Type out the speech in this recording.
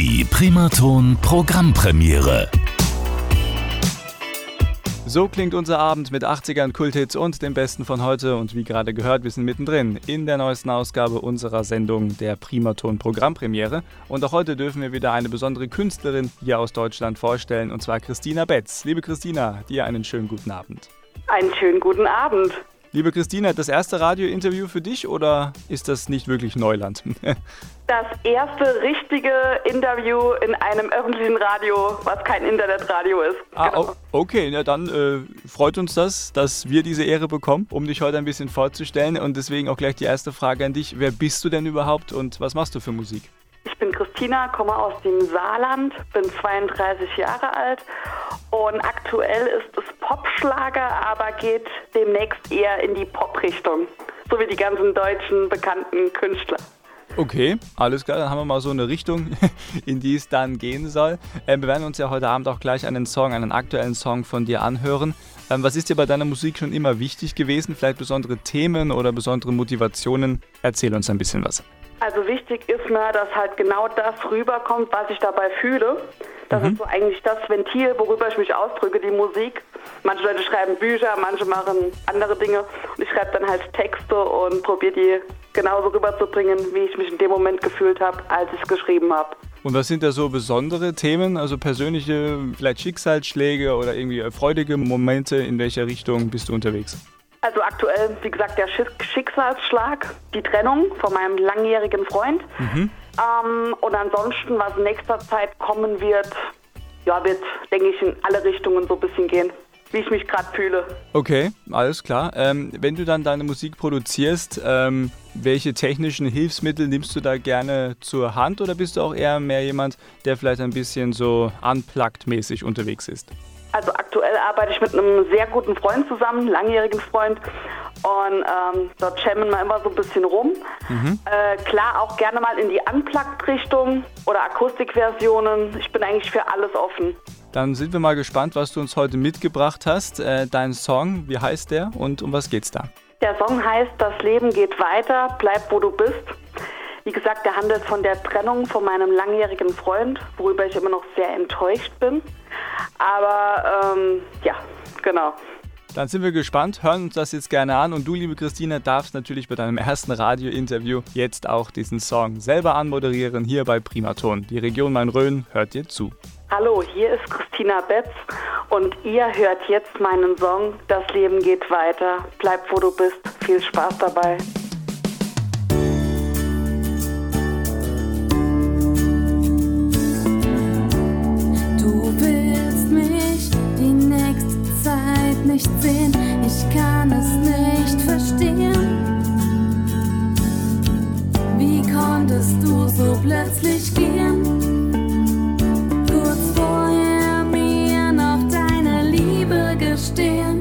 Die Primaton Programmpremiere. So klingt unser Abend mit 80ern Kulthits und dem Besten von heute. Und wie gerade gehört, wir sind mittendrin in der neuesten Ausgabe unserer Sendung der Primaton Programmpremiere. Und auch heute dürfen wir wieder eine besondere Künstlerin hier aus Deutschland vorstellen, und zwar Christina Betz. Liebe Christina, dir einen schönen guten Abend. Einen schönen guten Abend. Liebe Christina, das erste Radiointerview für dich oder ist das nicht wirklich Neuland? das erste richtige Interview in einem öffentlichen Radio, was kein Internetradio ist. Ah, genau. okay, na dann äh, freut uns das, dass wir diese Ehre bekommen, um dich heute ein bisschen vorzustellen. Und deswegen auch gleich die erste Frage an dich. Wer bist du denn überhaupt und was machst du für Musik? Ich bin Christina, komme aus dem Saarland, bin 32 Jahre alt und aktuell ist es Popschlager, aber geht demnächst eher in die Pop-Richtung, so wie die ganzen deutschen bekannten Künstler. Okay, alles klar, dann haben wir mal so eine Richtung, in die es dann gehen soll. Ähm, wir werden uns ja heute Abend auch gleich einen Song, einen aktuellen Song von dir anhören. Ähm, was ist dir bei deiner Musik schon immer wichtig gewesen? Vielleicht besondere Themen oder besondere Motivationen? Erzähl uns ein bisschen was. Also wichtig ist mir, dass halt genau das rüberkommt, was ich dabei fühle. Das mhm. ist so eigentlich das Ventil, worüber ich mich ausdrücke, die Musik. Manche Leute schreiben Bücher, manche machen andere Dinge. Und ich schreibe dann halt Texte und probiere die genauso rüberzubringen, wie ich mich in dem Moment gefühlt habe, als ich es geschrieben habe. Und was sind da so besondere Themen, also persönliche, vielleicht Schicksalsschläge oder irgendwie freudige Momente? In welcher Richtung bist du unterwegs? Also aktuell, wie gesagt, der Schicksalsschlag, die Trennung von meinem langjährigen Freund. Mhm. Ähm, und ansonsten, was in nächster Zeit kommen wird, ja, wird, denke ich, in alle Richtungen so ein bisschen gehen, wie ich mich gerade fühle. Okay, alles klar. Ähm, wenn du dann deine Musik produzierst, ähm, welche technischen Hilfsmittel nimmst du da gerne zur Hand oder bist du auch eher mehr jemand, der vielleicht ein bisschen so unplugged-mäßig unterwegs ist? Also aktuell arbeite ich mit einem sehr guten Freund zusammen, langjährigen Freund. Und ähm, dort jammen wir immer so ein bisschen rum. Mhm. Äh, klar, auch gerne mal in die Unplugged-Richtung oder Akustikversionen. Ich bin eigentlich für alles offen. Dann sind wir mal gespannt, was du uns heute mitgebracht hast. Äh, dein Song, wie heißt der und um was geht's da? Der Song heißt Das Leben geht weiter, bleib wo du bist. Wie gesagt, der handelt von der Trennung von meinem langjährigen Freund, worüber ich immer noch sehr enttäuscht bin. Aber ähm, ja, genau. Dann sind wir gespannt, hören uns das jetzt gerne an und du, liebe Christina, darfst natürlich bei deinem ersten Radio-Interview jetzt auch diesen Song selber anmoderieren hier bei Primaton. Die Region Main-Rhön hört dir zu. Hallo, hier ist Christina Betz und ihr hört jetzt meinen Song Das Leben geht weiter. Bleib wo du bist. Viel Spaß dabei. Du willst mich die nächste Zeit nicht sehen. Ich kann es nicht. understand